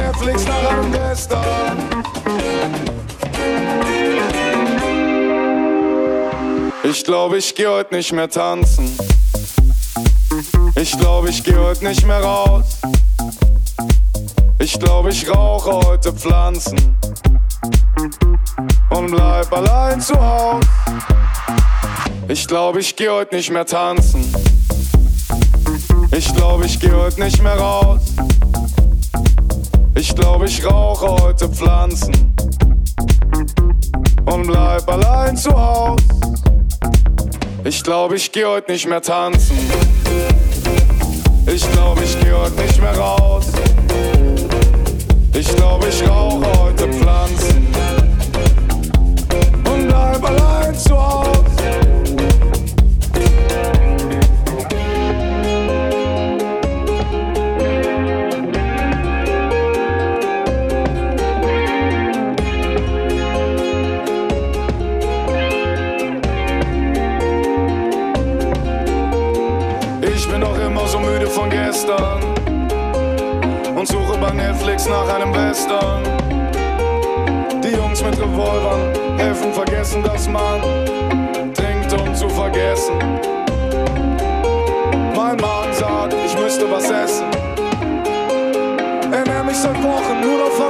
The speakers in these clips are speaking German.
Netflix nach einem Western. Ich glaube, ich geh heute nicht mehr tanzen. Ich glaube, ich geh heute nicht mehr raus. Ich glaube, ich rauche heute Pflanzen und bleib allein zu Hause. Ich glaube, ich geh heute nicht mehr tanzen. Ich glaube, ich geh heute nicht mehr raus. Ich glaube, ich rauche heute Pflanzen und bleib allein zu Hause. Ich glaube, ich geh heute nicht mehr tanzen. Ich glaube, ich geh heute nicht mehr raus. Ich bin doch immer so müde von gestern und suche bei Netflix nach einem Western. Die Jungs mit Revolvern helfen vergessen, dass man trinkt, um zu vergessen. Mein Magen sagt, ich müsste was essen. Ernähr mich seit Wochen nur noch von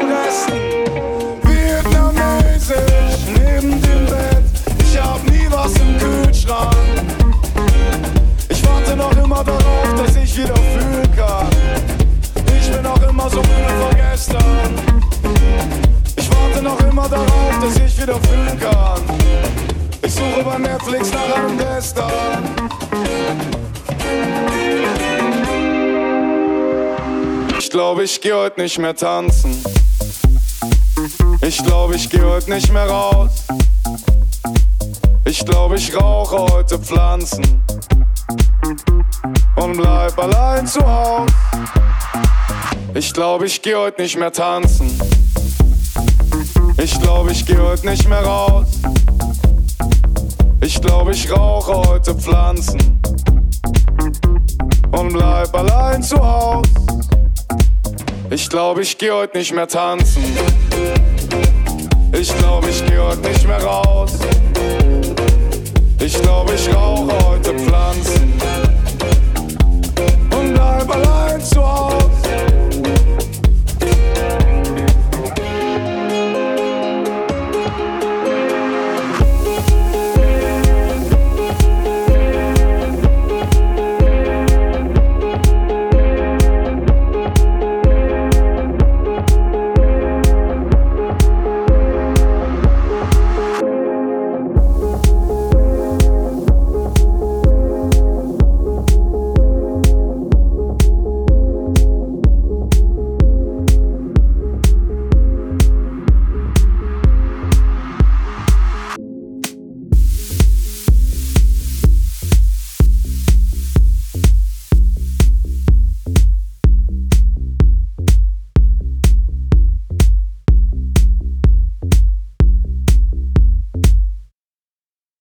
wieder fühlen kann. Ich suche bei Netflix nach einem Western. Ich glaube, ich geh heute nicht mehr tanzen. Ich glaube, ich geh heute nicht mehr raus. Ich glaube, ich rauche heute Pflanzen und bleib allein zu Hause. Ich glaube, ich geh heute nicht mehr tanzen. Ich glaube, ich geh heute nicht mehr raus. Ich glaube, ich rauche heute Pflanzen und bleib allein zu Hause. Ich glaube, ich geh heute nicht mehr tanzen. Ich glaube, ich geh heute nicht mehr raus.